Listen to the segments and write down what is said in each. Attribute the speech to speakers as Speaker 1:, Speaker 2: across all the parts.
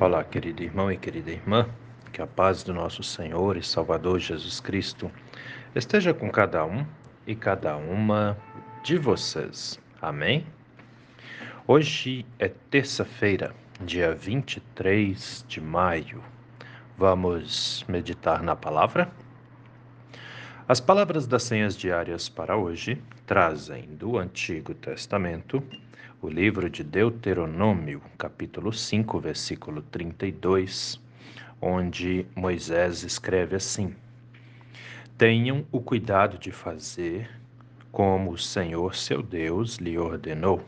Speaker 1: Olá, querido irmão e querida irmã, que a paz do nosso Senhor e Salvador Jesus Cristo esteja com cada um e cada uma de vocês. Amém? Hoje é terça-feira, dia 23 de maio. Vamos meditar na palavra? As palavras das senhas diárias para hoje trazem do Antigo Testamento o livro de Deuteronômio, capítulo 5, versículo 32, onde Moisés escreve assim: Tenham o cuidado de fazer como o Senhor seu Deus lhe ordenou,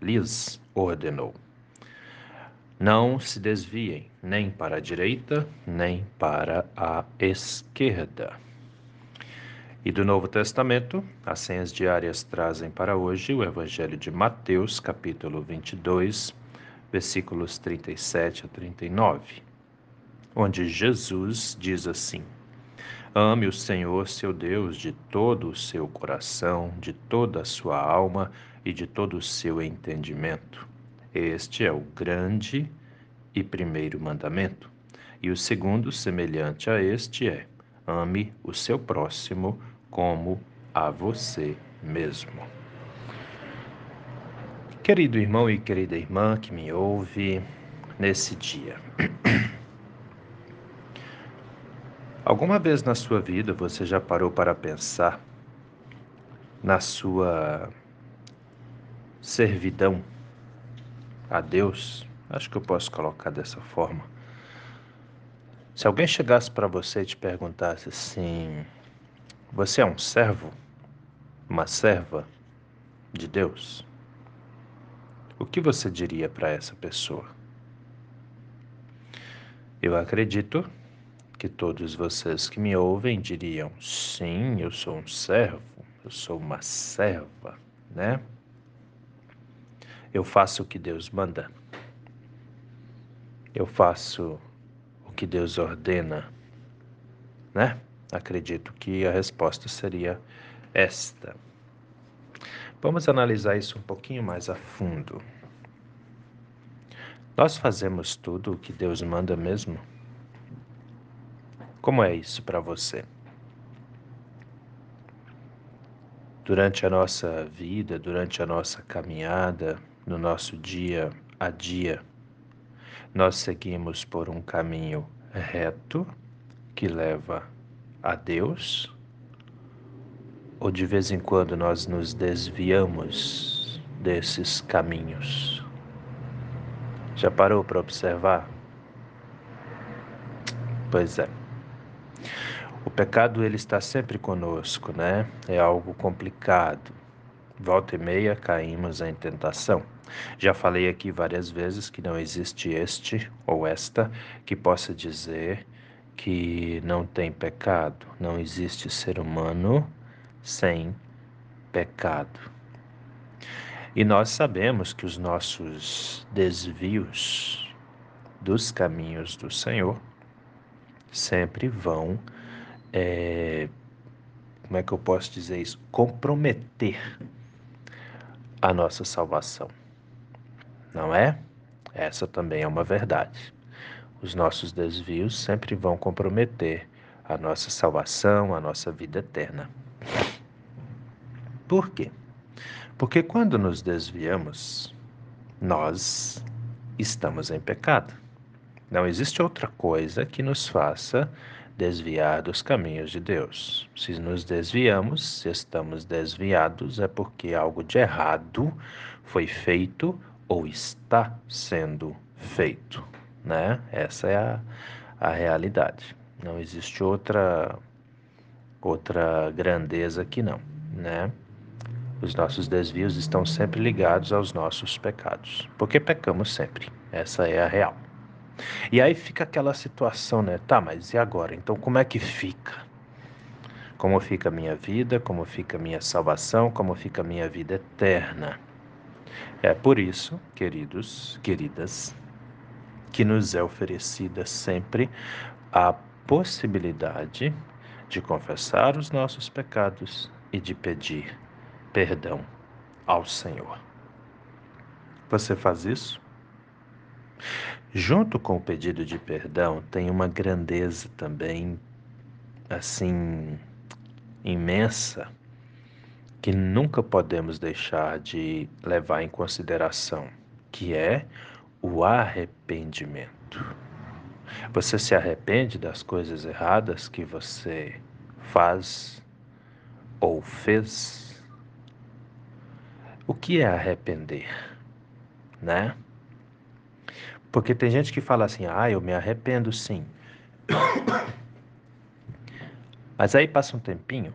Speaker 1: lhes ordenou. Não se desviem nem para a direita, nem para a esquerda e do Novo Testamento, as senhas diárias trazem para hoje o Evangelho de Mateus, capítulo 22, versículos 37 a 39, onde Jesus diz assim: Ame o Senhor seu Deus de todo o seu coração, de toda a sua alma e de todo o seu entendimento. Este é o grande e primeiro mandamento. E o segundo, semelhante a este, é: ame o seu próximo como a você mesmo. Querido irmão e querida irmã que me ouve nesse dia. Alguma vez na sua vida você já parou para pensar na sua servidão a Deus? Acho que eu posso colocar dessa forma. Se alguém chegasse para você e te perguntasse assim: você é um servo? Uma serva de Deus? O que você diria para essa pessoa? Eu acredito que todos vocês que me ouvem diriam: sim, eu sou um servo, eu sou uma serva, né? Eu faço o que Deus manda. Eu faço o que Deus ordena, né? Acredito que a resposta seria esta. Vamos analisar isso um pouquinho mais a fundo. Nós fazemos tudo o que Deus manda mesmo? Como é isso para você? Durante a nossa vida, durante a nossa caminhada, no nosso dia a dia, nós seguimos por um caminho reto que leva a Deus? Ou de vez em quando nós nos desviamos desses caminhos? Já parou para observar? Pois é. O pecado ele está sempre conosco, né? É algo complicado. Volta e meia caímos em tentação. Já falei aqui várias vezes que não existe este ou esta que possa dizer que não tem pecado. Não existe ser humano sem pecado. E nós sabemos que os nossos desvios dos caminhos do Senhor sempre vão, é, como é que eu posso dizer isso? Comprometer a nossa salvação. Não é? Essa também é uma verdade. Os nossos desvios sempre vão comprometer a nossa salvação, a nossa vida eterna. Por quê? Porque quando nos desviamos, nós estamos em pecado. Não existe outra coisa que nos faça desviar dos caminhos de Deus. Se nos desviamos, se estamos desviados, é porque algo de errado foi feito ou está sendo feito né? Essa é a, a realidade. Não existe outra outra grandeza aqui não, né? Os nossos desvios estão sempre ligados aos nossos pecados, porque pecamos sempre. Essa é a real. E aí fica aquela situação, né? Tá, mas e agora? Então como é que fica? Como fica a minha vida? Como fica a minha salvação? Como fica a minha vida eterna? É por isso, queridos, queridas, que nos é oferecida sempre a possibilidade de confessar os nossos pecados e de pedir perdão ao Senhor. Você faz isso? Junto com o pedido de perdão, tem uma grandeza também, assim, imensa, que nunca podemos deixar de levar em consideração, que é o arrependimento. Você se arrepende das coisas erradas que você faz ou fez? O que é arrepender, né? Porque tem gente que fala assim: "Ah, eu me arrependo sim". Mas aí passa um tempinho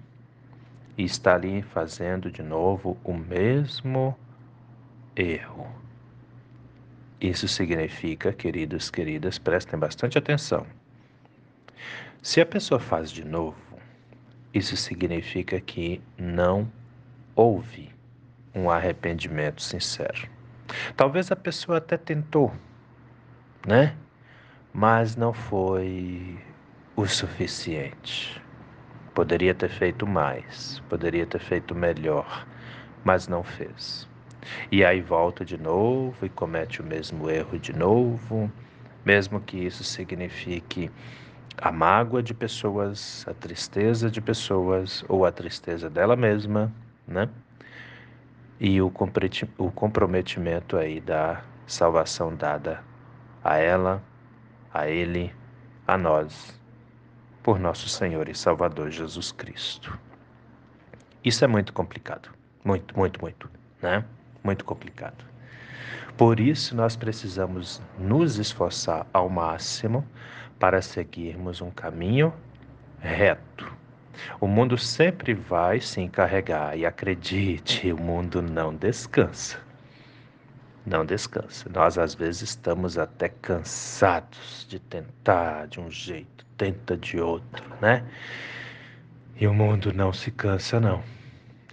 Speaker 1: e está ali fazendo de novo o mesmo erro. Isso significa, queridos, queridas, prestem bastante atenção. Se a pessoa faz de novo, isso significa que não houve um arrependimento sincero. Talvez a pessoa até tentou, né? Mas não foi o suficiente. Poderia ter feito mais, poderia ter feito melhor, mas não fez. E aí volta de novo e comete o mesmo erro de novo, mesmo que isso signifique a mágoa de pessoas, a tristeza de pessoas ou a tristeza dela mesma, né? E o comprometimento aí da salvação dada a ela, a ele, a nós, por nosso Senhor e Salvador Jesus Cristo. Isso é muito complicado, muito, muito, muito, né? Muito complicado. Por isso, nós precisamos nos esforçar ao máximo para seguirmos um caminho reto. O mundo sempre vai se encarregar, e acredite, o mundo não descansa. Não descansa. Nós, às vezes, estamos até cansados de tentar de um jeito, tenta de outro, né? E o mundo não se cansa, não.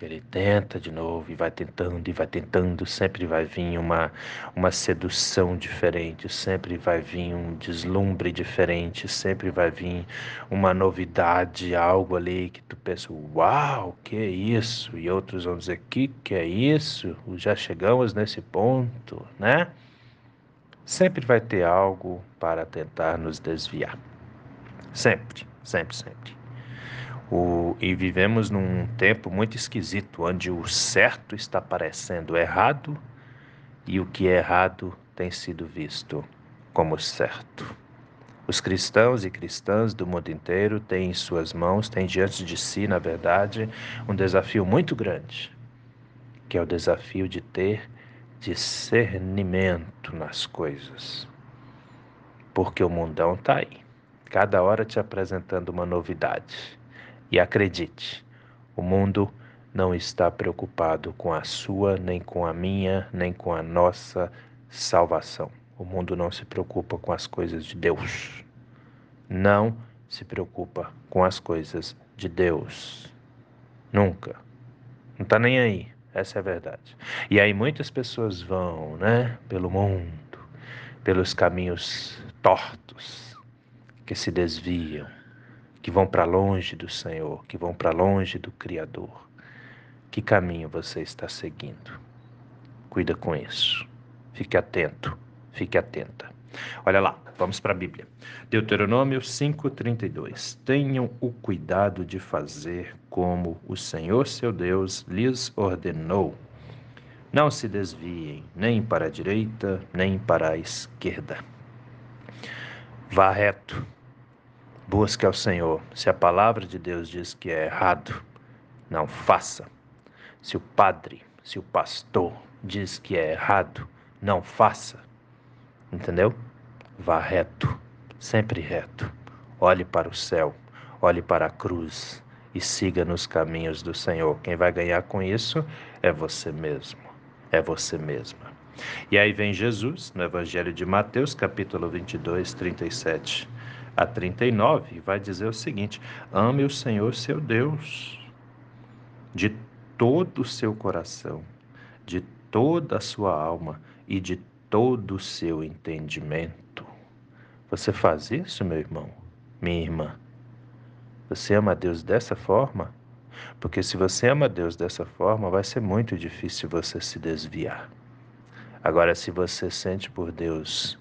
Speaker 1: Ele tenta de novo e vai tentando e vai tentando, sempre vai vir uma, uma sedução diferente, sempre vai vir um deslumbre diferente, sempre vai vir uma novidade, algo ali que tu pensa, uau, que é isso? E outros vão dizer, que que é isso? Já chegamos nesse ponto, né? Sempre vai ter algo para tentar nos desviar. Sempre, sempre, sempre. O, e vivemos num tempo muito esquisito, onde o certo está parecendo errado e o que é errado tem sido visto como certo. Os cristãos e cristãs do mundo inteiro têm em suas mãos, têm diante de si, na verdade, um desafio muito grande, que é o desafio de ter discernimento nas coisas. Porque o mundão está aí, cada hora te apresentando uma novidade e acredite, o mundo não está preocupado com a sua, nem com a minha, nem com a nossa salvação. O mundo não se preocupa com as coisas de Deus. Não se preocupa com as coisas de Deus. Nunca. Não está nem aí. Essa é a verdade. E aí muitas pessoas vão, né, pelo mundo, pelos caminhos tortos, que se desviam, que vão para longe do Senhor, que vão para longe do Criador. Que caminho você está seguindo? Cuida com isso. Fique atento, fique atenta. Olha lá, vamos para a Bíblia. Deuteronômio 5:32. Tenham o cuidado de fazer como o Senhor seu Deus lhes ordenou. Não se desviem nem para a direita, nem para a esquerda. Vá reto, Busque ao Senhor. Se a palavra de Deus diz que é errado, não faça. Se o padre, se o pastor diz que é errado, não faça. Entendeu? Vá reto, sempre reto. Olhe para o céu, olhe para a cruz e siga nos caminhos do Senhor. Quem vai ganhar com isso é você mesmo, é você mesma. E aí vem Jesus, no Evangelho de Mateus, capítulo 22, 37 a 39 vai dizer o seguinte: ame o Senhor seu Deus de todo o seu coração, de toda a sua alma e de todo o seu entendimento. Você faz isso, meu irmão, minha irmã? Você ama a Deus dessa forma? Porque se você ama a Deus dessa forma, vai ser muito difícil você se desviar. Agora, se você sente por Deus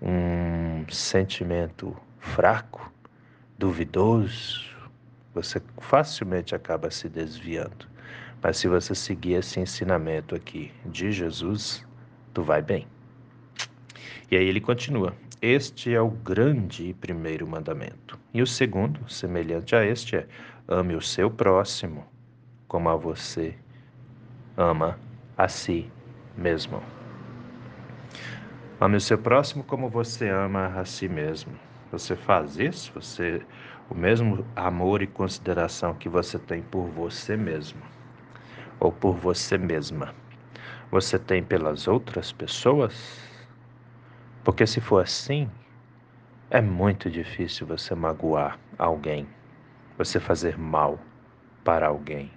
Speaker 1: um sentimento fraco, duvidoso, você facilmente acaba se desviando. Mas se você seguir esse ensinamento aqui de Jesus, tu vai bem. E aí ele continua: Este é o grande primeiro mandamento. E o segundo, semelhante a este, é: ame o seu próximo como a você ama a si mesmo. Ame o seu próximo como você ama a si mesmo. Você faz isso? Você o mesmo amor e consideração que você tem por você mesmo ou por você mesma, você tem pelas outras pessoas? Porque se for assim, é muito difícil você magoar alguém, você fazer mal para alguém.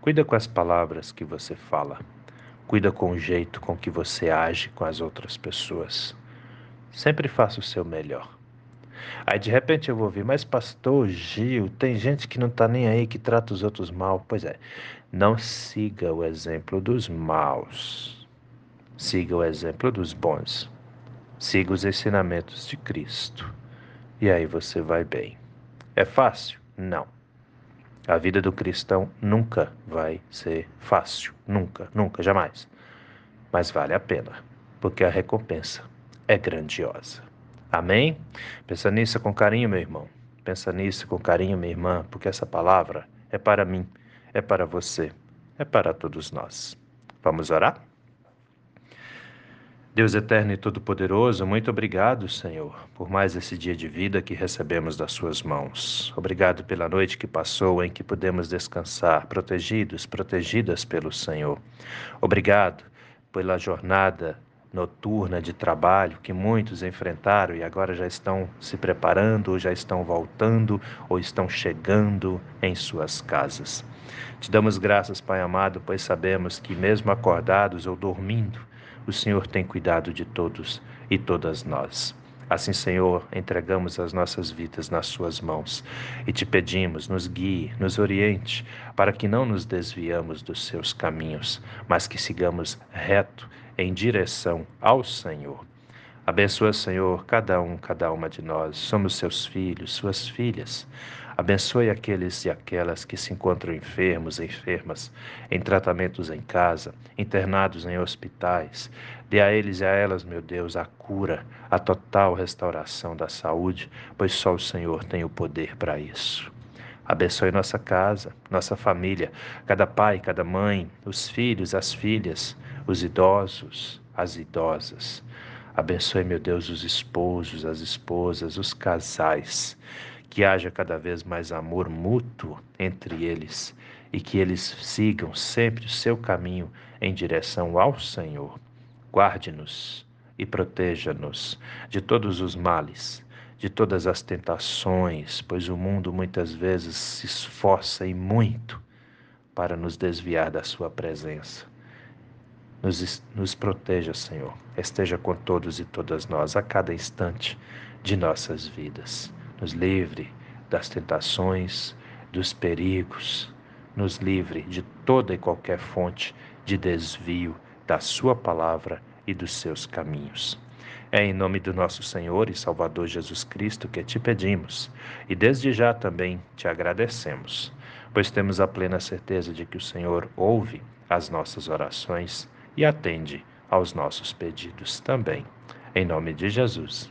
Speaker 1: Cuida com as palavras que você fala. Cuida com o jeito com que você age com as outras pessoas. Sempre faça o seu melhor. Aí de repente eu vou ouvir, mas pastor Gil, tem gente que não está nem aí, que trata os outros mal. Pois é, não siga o exemplo dos maus. Siga o exemplo dos bons. Siga os ensinamentos de Cristo. E aí você vai bem. É fácil? Não. A vida do cristão nunca vai ser fácil. Nunca, nunca, jamais. Mas vale a pena, porque a recompensa é grandiosa. Amém? Pensa nisso com carinho, meu irmão. Pensa nisso com carinho, minha irmã, porque essa palavra é para mim é para você, é para todos nós. Vamos orar? Deus eterno e todo-poderoso, muito obrigado, Senhor, por mais esse dia de vida que recebemos das Suas mãos. Obrigado pela noite que passou em que pudemos descansar, protegidos, protegidas pelo Senhor. Obrigado pela jornada noturna de trabalho que muitos enfrentaram e agora já estão se preparando, ou já estão voltando, ou estão chegando em suas casas. Te damos graças, Pai amado, pois sabemos que, mesmo acordados ou dormindo, o Senhor tem cuidado de todos e todas nós. Assim, Senhor, entregamos as nossas vidas nas Suas mãos e te pedimos, nos guie, nos oriente, para que não nos desviamos dos Seus caminhos, mas que sigamos reto em direção ao Senhor. Abençoa, Senhor, cada um, cada uma de nós. Somos seus filhos, suas filhas. Abençoe aqueles e aquelas que se encontram enfermos, enfermas, em tratamentos em casa, internados em hospitais. Dê a eles e a elas, meu Deus, a cura, a total restauração da saúde, pois só o Senhor tem o poder para isso. Abençoe nossa casa, nossa família, cada pai, cada mãe, os filhos, as filhas, os idosos, as idosas. Abençoe, meu Deus, os esposos, as esposas, os casais. Que haja cada vez mais amor mútuo entre eles e que eles sigam sempre o seu caminho em direção ao Senhor. Guarde-nos e proteja-nos de todos os males, de todas as tentações, pois o mundo muitas vezes se esforça e muito para nos desviar da Sua presença. Nos, nos proteja, Senhor. Esteja com todos e todas nós a cada instante de nossas vidas. Nos livre das tentações, dos perigos. Nos livre de toda e qualquer fonte de desvio da Sua palavra e dos seus caminhos. É em nome do nosso Senhor e Salvador Jesus Cristo que te pedimos e desde já também te agradecemos, pois temos a plena certeza de que o Senhor ouve as nossas orações e atende aos nossos pedidos também. Em nome de Jesus.